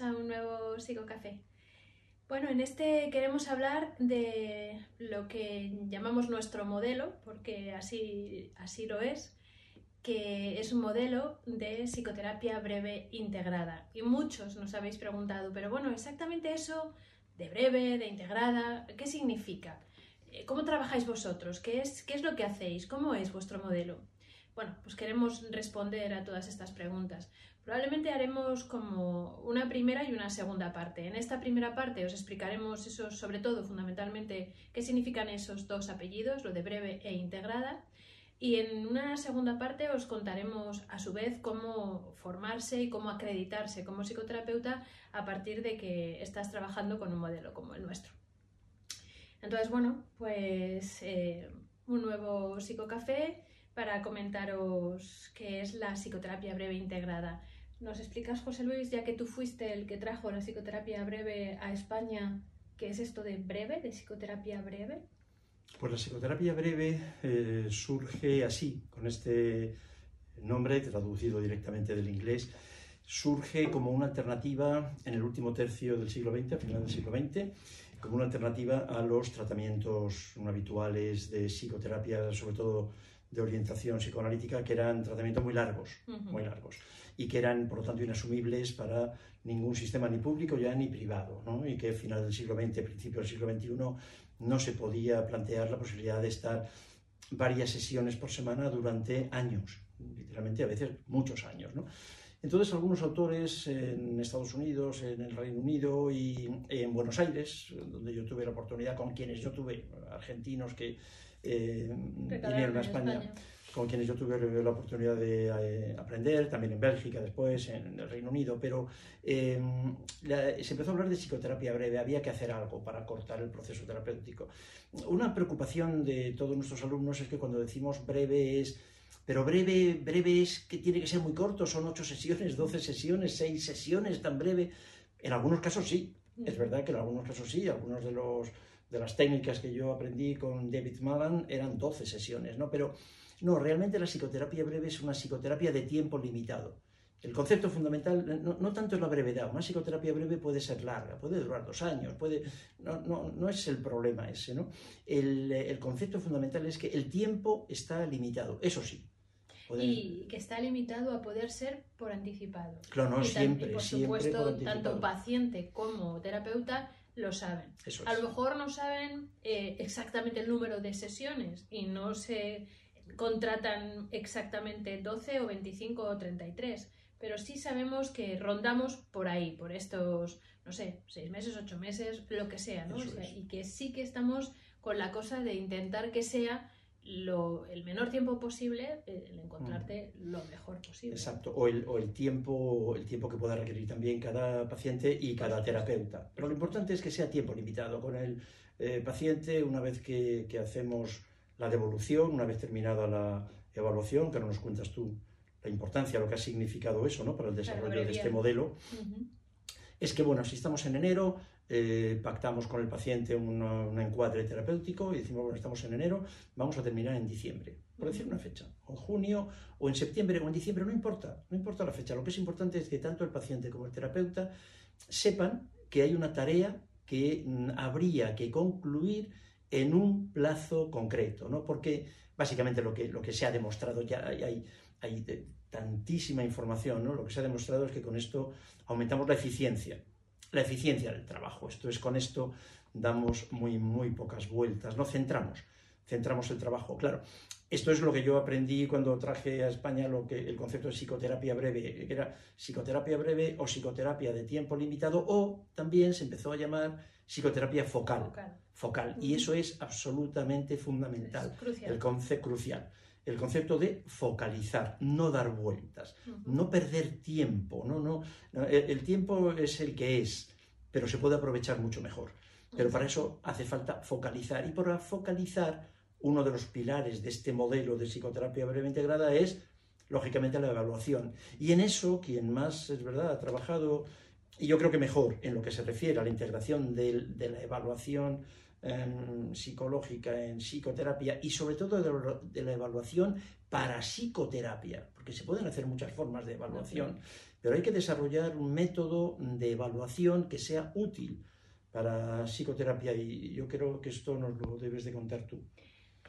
A un nuevo Psicocafé. Bueno, en este queremos hablar de lo que llamamos nuestro modelo, porque así, así lo es, que es un modelo de psicoterapia breve integrada. Y muchos nos habéis preguntado, pero bueno, exactamente eso de breve, de integrada, ¿qué significa? Eh, ¿Cómo trabajáis vosotros? ¿Qué es, ¿Qué es lo que hacéis? ¿Cómo es vuestro modelo? Bueno, pues queremos responder a todas estas preguntas. Probablemente haremos como una primera y una segunda parte. En esta primera parte os explicaremos eso, sobre todo, fundamentalmente, qué significan esos dos apellidos, lo de breve e integrada. Y en una segunda parte os contaremos a su vez cómo formarse y cómo acreditarse como psicoterapeuta a partir de que estás trabajando con un modelo como el nuestro. Entonces, bueno, pues eh, un nuevo psicocafé para comentaros qué es la psicoterapia breve integrada. ¿Nos explicas, José Luis, ya que tú fuiste el que trajo la psicoterapia breve a España, qué es esto de breve, de psicoterapia breve? Pues la psicoterapia breve eh, surge así, con este nombre traducido directamente del inglés, surge como una alternativa en el último tercio del siglo XX, a final del siglo XX, como una alternativa a los tratamientos habituales de psicoterapia, sobre todo de orientación psicoanalítica que eran tratamientos muy largos, muy largos, y que eran, por lo tanto, inasumibles para ningún sistema ni público ya ni privado, ¿no? y que final del siglo XX, principio del siglo XXI, no se podía plantear la posibilidad de estar varias sesiones por semana durante años, literalmente a veces muchos años. ¿no? Entonces, algunos autores en Estados Unidos, en el Reino Unido y en Buenos Aires, donde yo tuve la oportunidad, con quienes yo tuve, argentinos que eh, vinieron a España, con quienes yo tuve la oportunidad de eh, aprender, también en Bélgica después, en el Reino Unido, pero eh, se empezó a hablar de psicoterapia breve, había que hacer algo para cortar el proceso terapéutico. Una preocupación de todos nuestros alumnos es que cuando decimos breve es... Pero breve, breve es que tiene que ser muy corto, son ocho sesiones, doce sesiones, seis sesiones, tan breve. En algunos casos sí, es verdad que en algunos casos sí, algunos de los de las técnicas que yo aprendí con David Malan eran 12 sesiones, ¿no? Pero no, realmente la psicoterapia breve es una psicoterapia de tiempo limitado. El concepto fundamental no, tanto es la brevedad, una psicoterapia breve puede ser larga, puede durar dos años, puede, no, no, no es el problema ese, ¿no? El, el, concepto fundamental es que el tiempo está limitado, eso sí. Y que está limitado a poder ser por anticipado. Claro, no, y siempre, y por siempre supuesto, tanto paciente como terapeuta lo saben. A lo mejor no saben eh, exactamente el número de sesiones y no se contratan exactamente 12 o 25 o 33, pero sí sabemos que rondamos por ahí, por estos, no sé, seis meses, ocho meses, lo que sea, ¿no? y que sí que estamos con la cosa de intentar que sea lo, el menor tiempo posible eh, el encontrarte mm. lo mejor posible. Exacto, o el, o el, tiempo, el tiempo que pueda requerir también cada paciente y cada terapeuta. Pero lo importante es que sea tiempo limitado con el eh, paciente una vez que, que, hacemos la devolución, una vez terminada la evaluación, que no nos cuentas tú la importancia, lo que ha significado eso ¿no? para el desarrollo de este modelo. Es que, bueno, si estamos en enero, eh, pactamos con el paciente un encuadre terapéutico y decimos, bueno, estamos en enero, vamos a terminar en diciembre, por decir una fecha, o en junio, o en septiembre, o en diciembre, no importa, no importa la fecha, lo que es importante es que tanto el paciente como el terapeuta sepan que hay una tarea que mm, habría que concluir en un plazo concreto, ¿no? Porque básicamente lo que, lo que se ha demostrado, ya hay, hay tantísima información, ¿no? Lo que se ha demostrado es que con esto aumentamos la eficiencia la eficiencia del trabajo. Esto es con esto damos muy, muy pocas vueltas, no centramos, centramos el trabajo. Claro, esto es lo que yo aprendí cuando traje a España lo que, el concepto de psicoterapia breve, que era psicoterapia breve o psicoterapia de tiempo limitado, o también se empezó a llamar psicoterapia focal. Focal. Y eso es absolutamente fundamental. El concepto crucial el concepto de focalizar, no dar vueltas, no perder tiempo. No, no, el, tiempo es el que es, pero se puede aprovechar mucho mejor. Pero para eso hace falta focalizar. Y para focalizar, uno de los pilares de este modelo de psicoterapia breve integrada es, lógicamente, la evaluación. Y en eso, quien más, es verdad, ha trabajado, y yo creo que mejor en lo que se refiere a la integración de, de la evaluación em, psicológica, en psicoterapia y sobre todo de, de, la evaluación para psicoterapia, porque se pueden hacer muchas formas de evaluación, pero hay que desarrollar un método de evaluación que sea útil para psicoterapia y yo creo que esto nos lo debes de contar tú.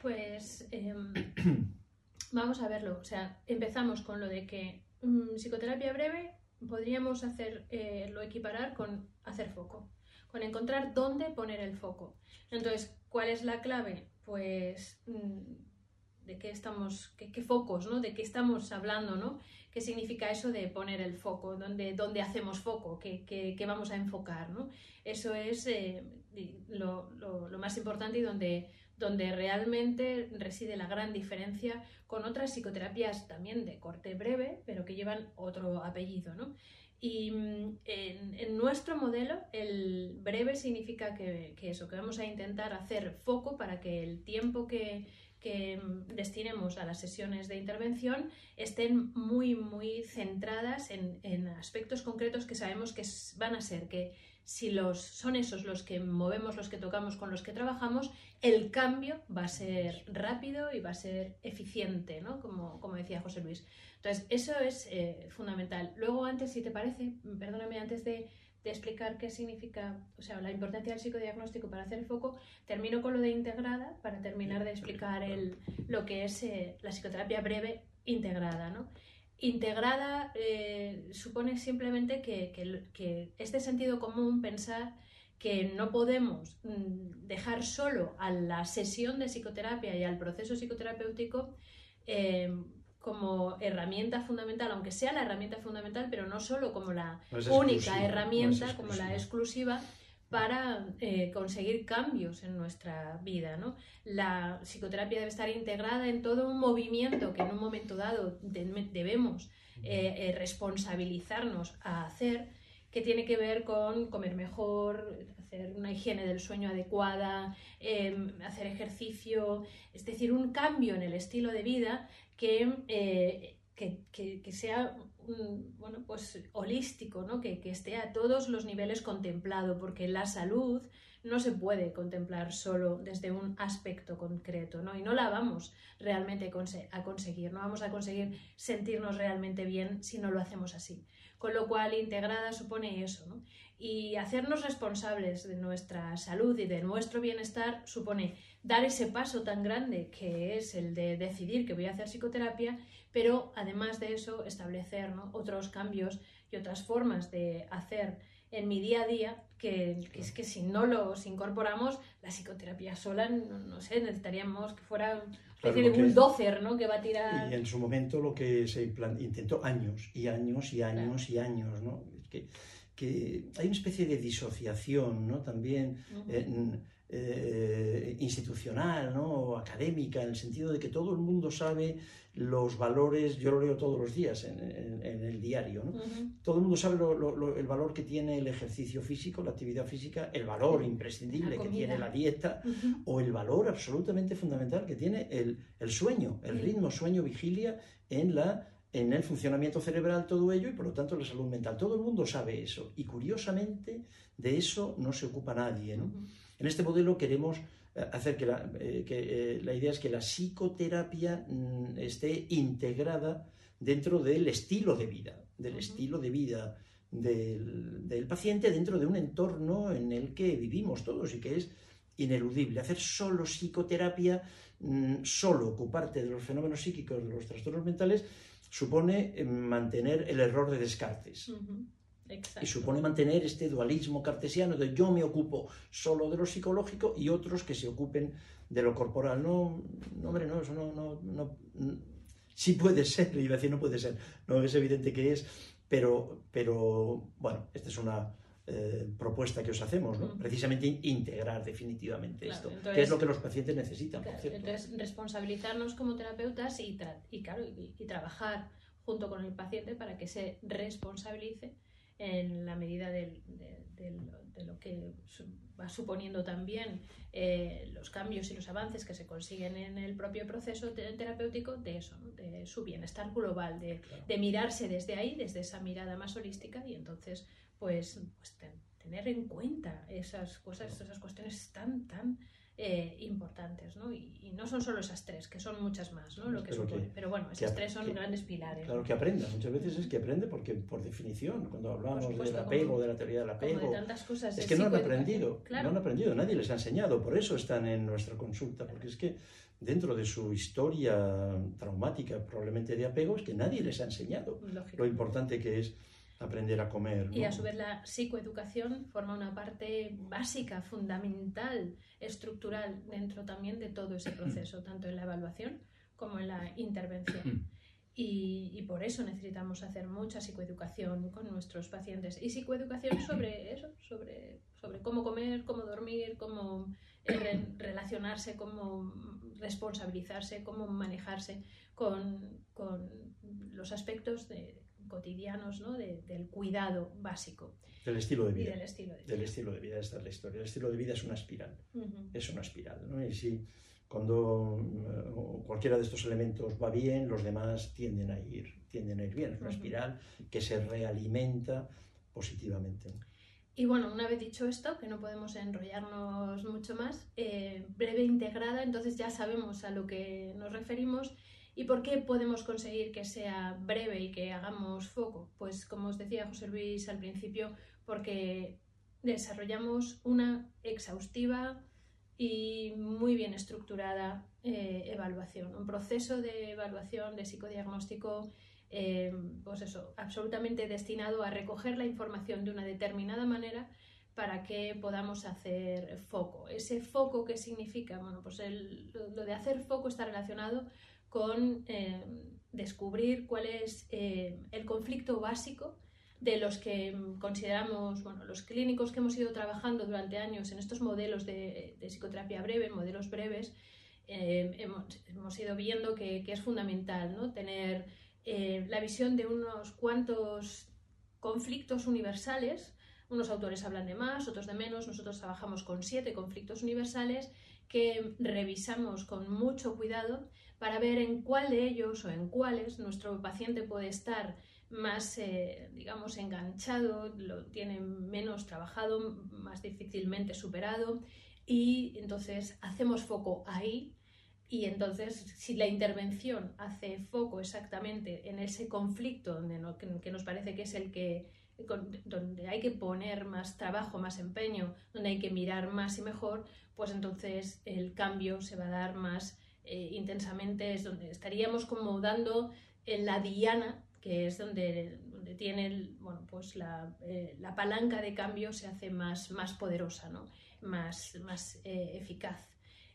Pues em, vamos a verlo. O sea, empezamos con lo de que mm, psicoterapia breve podríamos hacerlo eh, equiparar con hacer foco, con encontrar dónde poner el foco. Entonces, ¿cuál es la clave? Pues mm, de qué estamos, qué, focos, ¿no? De qué estamos hablando, ¿no? ¿Qué significa eso de poner el foco? ¿Dónde, dónde hacemos foco? ¿Qué, qué, vamos a enfocar, ¿no? Eso es eh, lo, lo, lo, más importante y donde donde realmente reside la gran diferencia con otras psicoterapias también de corte breve, pero que llevan otro apellido. ¿no? Y mm, en, nuestro modelo, el breve significa que, eso, que vamos a intentar hacer foco para que el tiempo que, que mm, destinemos a las sesiones de intervención estén muy, muy centradas en, en aspectos concretos que sabemos que van a ser, que si los, son esos los que movemos, los que tocamos, con los que trabajamos, el cambio va a ser rápido y va a ser eficiente, ¿no? como, como decía José Luis. Entonces, eso es eh, fundamental. Luego, antes, si te parece, perdóname, antes de, explicar qué significa, o sea, la importancia del psicodiagnóstico para hacer el foco, termino con lo de integrada para terminar de explicar el, lo que es eh, la psicoterapia breve integrada. ¿no? Integrada eh, supone simplemente que, que, este sentido común pensar que no podemos mm, dejar solo a la sesión de psicoterapia y al proceso psicoterapéutico eh, como herramienta fundamental, aunque sea la herramienta fundamental, pero no solo como la única herramienta, como la exclusiva, para eh, conseguir cambios en nuestra vida. ¿no? La psicoterapia debe estar integrada en todo un movimiento que en un momento dado debemos eh, eh, responsabilizarnos a hacer, que tiene que ver con comer mejor, hacer una higiene del sueño adecuada, em, hacer ejercicio, es decir, un cambio en el estilo de vida que, que, que sea bueno, pues holístico, ¿no? que, esté a todos los niveles contemplado, porque la salud no se puede contemplar solo desde un aspecto concreto, ¿no? Y no la vamos realmente a conseguir, no vamos a conseguir sentirnos realmente bien si no lo hacemos así. Con lo cual, integrada supone eso, ¿no? Y hacernos responsables de nuestra salud y de nuestro bienestar supone dar ese paso tan grande que es el de decidir que voy a hacer psicoterapia pero además de eso establecer otros cambios y otras formas de hacer en mi día a día que, es que si no los incorporamos, la psicoterapia sola, no, sé, necesitaríamos que fuera una especie de bulldozer, ¿no? Que va a tirar... Y en su momento lo que se intentó años y años y años y años, ¿no? Que, que, hay una especie de disociación, ¿no? También... Eh, institucional ¿no? o académica, en el sentido de que todo el mundo sabe los valores, yo lo leo todos los días en, el diario, ¿no? todo el mundo sabe el valor que tiene el ejercicio físico, la actividad física, el valor imprescindible que tiene la dieta o el valor absolutamente fundamental que tiene el, el sueño, el ritmo sueño-vigilia en la en el funcionamiento cerebral todo ello y por lo tanto la salud mental. Todo el mundo sabe eso y curiosamente de eso no se ocupa nadie. ¿no? En este modelo queremos eh, hacer que la, eh, que, eh, la idea es que la psicoterapia mm, esté integrada dentro del estilo de vida, del estilo de vida del, del, paciente dentro de un entorno en el que vivimos todos y que es ineludible. Hacer solo psicoterapia, mm, solo ocuparte de los fenómenos psíquicos, de los trastornos mentales, supone mantener el error de Descartes. Y supone mantener este dualismo cartesiano de yo me ocupo solo de lo psicológico y otros que se ocupen de lo corporal. No, no hombre, no, eso no, no, no, sí puede ser, iba a decir no puede ser, no es evidente que es, pero, pero bueno, esta es una eh, propuesta que os hacemos, ¿no? precisamente integrar definitivamente esto, que es lo que los pacientes necesitan. entonces, responsabilizarnos como terapeutas y, y, claro, y trabajar junto con el paciente para que se responsabilice en la medida de, lo que va suponiendo también eh, los cambios y los avances que se consiguen en el propio proceso terapéutico de eso, de su bienestar global, de, mirarse desde ahí, desde esa mirada más holística y entonces pues, pues tener en cuenta esas cosas, esas cuestiones tan, tan eh, importantes, ¿no? Y, y, no son solo esas tres, que son muchas más, ¿no? Lo que Pero que- Pero bueno, esas tres son que- grandes pilares. Claro, que aprenda. Muchas veces es que aprende porque, por definición, cuando hablamos supuesto, del apego, como- de la teoría del Como apego, de tantas cosas. es que no han aprendido, Claro. no han aprendido, nadie les ha enseñado, por eso están en nuestra consulta, porque es que dentro de su historia traumática, probablemente de apego, es que nadie les ha enseñado Lógico. lo importante que es aprender a comer. Y a su vez la psicoeducación forma una parte básica, fundamental, estructural dentro también de todo ese proceso, tanto en la evaluación como en la intervención. Y, y por eso necesitamos hacer mucha psicoeducación con nuestros pacientes. Y psicoeducación sobre eso, sobre, sobre cómo comer, cómo dormir, cómo eh, re- relacionarse, cómo responsabilizarse, cómo manejarse con, con los aspectos de- cotidianos ¿no? de- del cuidado básico Del estilo de y vida. del estilo de vida. Del estilo de vida, esta es la historia. El estilo de vida es una espiral. Ujú. es una espiral. ¿no? Y si cuando eh, cualquiera de estos elementos va bien, los demás tienden a ir, tienden a ir bien. Es una Ujú. espiral que se realimenta positivamente. Y bueno, una vez dicho esto, que no podemos enrollarnos mucho más, eh, breve integrada, entonces ya sabemos a lo que nos referimos y por qué podemos conseguir que sea breve y que hagamos foco. Pues como os decía José Luis al principio, porque desarrollamos una exhaustiva y muy bien estructurada eh, evaluación, un proceso de evaluación, de psicodiagnóstico eh, pues eso, absolutamente destinado a recoger la información de una determinada manera para que podamos hacer foco. Ese foco, ¿qué significa? Bueno, pues lo de hacer foco está relacionado con eh, descubrir cuál es eh, el conflicto básico de los que mm, consideramos, bueno, los clínicos que hemos ido trabajando durante años en estos modelos de, psicoterapia breve, modelos breves, eh, hemos, hemos ido viendo que, que es fundamental ¿no? tener eh, la visión de unos cuantos conflictos universales. Unos autores hablan de más, otros de menos. Nosotros trabajamos con siete conflictos universales que revisamos con mucho cuidado para ver en cuál de ellos o en cuáles nuestro paciente puede estar más, eh, digamos, enganchado, lo tiene menos trabajado, más difícilmente superado y entonces hacemos foco ahí y entonces, si la intervención hace foco exactamente en ese conflicto donde no- que, nos parece que es el que donde hay que poner más trabajo, más empeño, donde hay que mirar más y mejor, pues entonces el cambio se va a dar más eh, intensamente, es donde estaríamos como dando en la diana, que es donde, tiene bueno, pues la, eh, la palanca de cambio se hace más, más poderosa, ¿no? más, más eh, eficaz.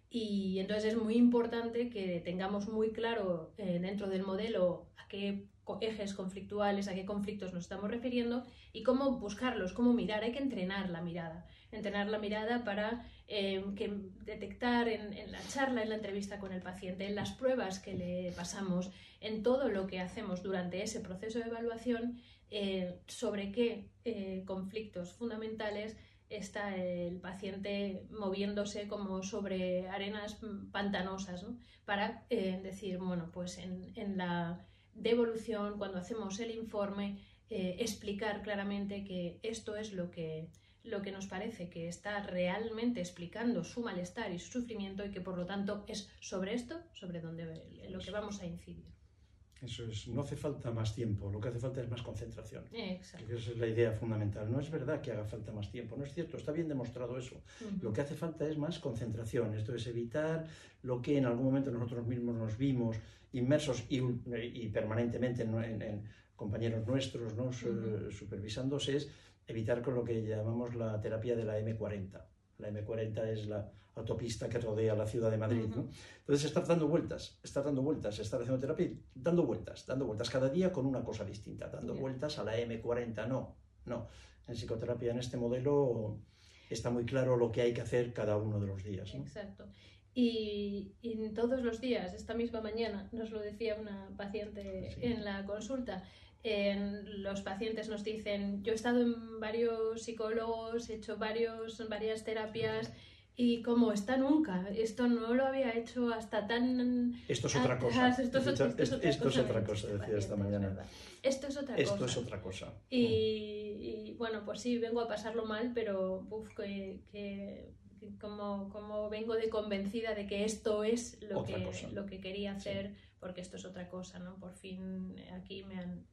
Y entonces es muy importante que tengamos muy claro dentro del modelo a qué ejes conflictuales, a qué conflictos nos estamos refiriendo y cómo buscarlos, cómo mirar. Hay que entrenar la mirada, entrenar la mirada para eh, que detectar en, la charla, en la entrevista con el paciente, en las pruebas que le pasamos, en todo lo que hacemos durante ese proceso de evaluación, eh, sobre qué eh, conflictos fundamentales está el paciente moviéndose como sobre arenas pantanosas, ¿no? Para eh, decir, bueno, pues en, la devolución, cuando hacemos el informe, explicar claramente que esto es lo que, lo que nos parece que está realmente explicando su malestar y su sufrimiento y que por lo tanto es sobre esto, sobre donde lo que vamos a incidir. Eso es, no hace falta más tiempo, lo que hace falta es más concentración. Exacto. Esa es la idea fundamental. No es verdad que haga falta más tiempo, no es cierto, está bien demostrado eso. Lo que hace falta es más concentración, esto es evitar lo que en algún momento nosotros mismos nos vimos inmersos y, y permanentemente en, en- en compañeros nuestros ¿no? Ujú. supervisándose, es evitar con lo que llamamos la terapia de la M40. La M40 es la autopista que rodea la ciudad de Madrid. ¿no? Entonces, estar dando vueltas, estar dando vueltas, estar haciendo terapia, dando vueltas, dando vueltas cada día con una cosa distinta, dando vueltas a la M40. No, no. En psicoterapia, en este modelo, está muy claro lo que hay que hacer cada uno de los días. ¿no? Exacto. Y, y todos los días, esta misma mañana, nos lo decía una paciente Sí. en la consulta, los pacientes nos dicen, yo he estado en varios psicólogos, he hecho varios, varias terapias, Y como está nunca, esto no lo había hecho hasta tan... Esto es otra cosa. Esto es, Esto, esto otra esto es cosa, otra cosa, decía esta mañana. Esto es otra Esto cosa. es otra cosa. Y, bueno, pues sí, vengo a pasarlo mal, pero uf, que, que- como, como vengo de convencida de que esto es lo, Otra que, cosa. lo que quería hacer, porque esto es otra cosa, ¿no? Por fin eh, aquí me han,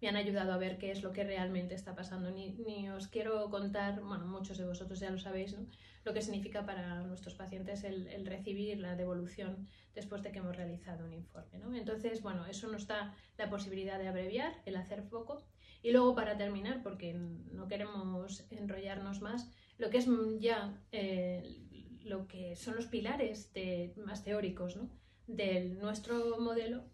me han ayudado a ver qué es lo que realmente está pasando. Ni, ni os quiero contar, bueno, muchos de vosotros ya lo sabéis, ¿no? Lo que significa para nuestros pacientes el, el recibir la devolución después de que hemos realizado un informe, ¿no? Entonces, bueno, eso nos da la posibilidad de abreviar, el hacer foco. Y luego, para terminar, porque no queremos enrollarnos más, lo que es ya eh, lo que son los pilares de- más teóricos ¿no? de nuestro modelo,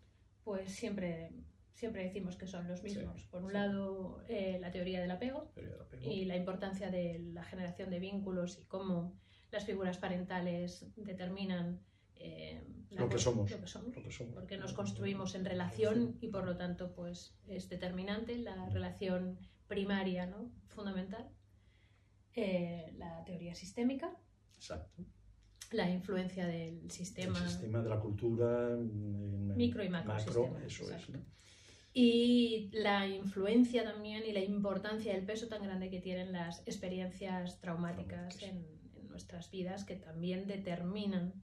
pues siempre, siempre decimos que son los mismos. Sí, Por un sí. lado, eh, la teoría del apego Teoría del apego. y la importancia de la generación de vínculos y cómo las figuras parentales determinan eh, Lo que somos. lo que somos Lo que somos. porque nos construimos en relación y por lo tanto pues es determinante la relación primaria ¿no? fundamental Eh, la teoría sistémica Exacto. la influencia del El sistema sistema de la cultura. en- Micro y macro sistema, eso es. ¿no? Y la influencia también y la importancia el peso tan grande que tienen las experiencias traumáticas en, en nuestras vidas que también determinan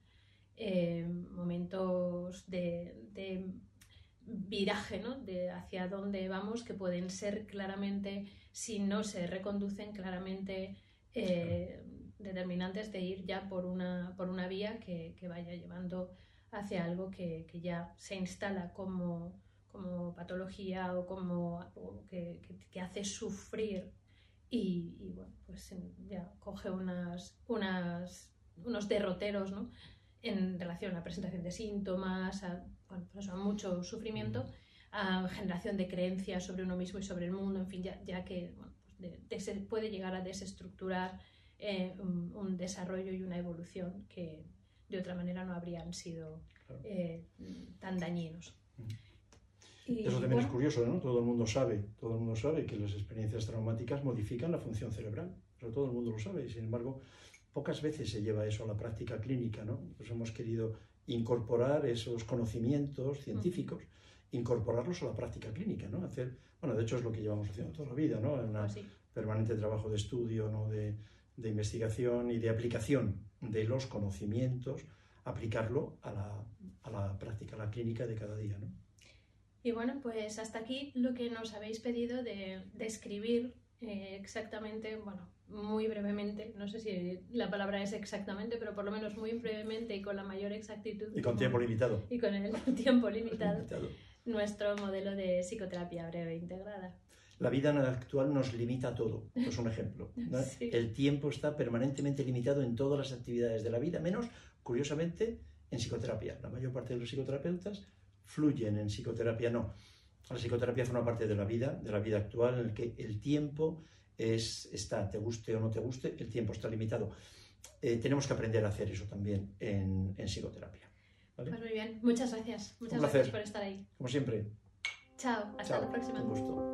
eh, momentos de, de viraje ¿no? de hacia dónde vamos que pueden ser claramente si no se reconducen claramente eh, determinantes de ir ya por una, por una vía que, que vaya llevando hacia algo que, que ya se instala como, como patología o como algo que, que- que hace sufrir y, y, bueno, pues ya coge unas, unas, unos derroteros ¿no? en relación a la presentación de síntomas, a, bueno, pues eso, a mucho sufrimiento, a generación de creencias sobre uno mismo y sobre el mundo, en fin, ya, ya que bueno, pues de- de- puede llegar a desestructurar eh, un, un desarrollo y una evolución que de otra manera no habrían sido eh, tan dañinos. Mm. Y, Eso también bueno, es curioso, ¿no? Todo el mundo sabe, todo el mundo sabe que las experiencias traumáticas modifican la función cerebral. Pero todo el mundo lo sabe y sin embargo pocas veces se lleva eso a la práctica clínica, ¿no? Pues hemos querido incorporar esos conocimientos científicos, incorporarlos a la práctica clínica, ¿no? Hacer, bueno, de hecho es lo que llevamos haciendo toda la vida, ¿no? En pues sí. permanente trabajo de estudio, ¿no? de, de investigación y de aplicación de los conocimientos, aplicarlo a la, a la práctica, a la clínica de cada día, ¿no? Y bueno, pues hasta aquí lo que nos habéis pedido de describir eh, exactamente, bueno, muy brevemente, no sé si la palabra es exactamente, pero por lo menos muy brevemente y con la mayor exactitud. Y con tiempo limitado. y con el tiempo limitado, Limitado. nuestro modelo de psicoterapia breve integrada. La vida actual nos limita a todo. Esto es un ejemplo. ¿no? Sí. El tiempo está permanentemente limitado en todas las actividades de la vida, menos, curiosamente, en psicoterapia. La mayor parte de los psicoterapeutas fluyen en psicoterapia, no. La psicoterapia forma parte de la vida, de la vida actual, en el que el tiempo es, está, te guste o no te guste, el tiempo está limitado. Eh, tenemos que aprender a hacer eso también en, en psicoterapia. ¿vale? Pues muy bien, muchas gracias. Muchas gracias por estar ahí. Como siempre. Chao, hasta chao. la próxima. Un gusto.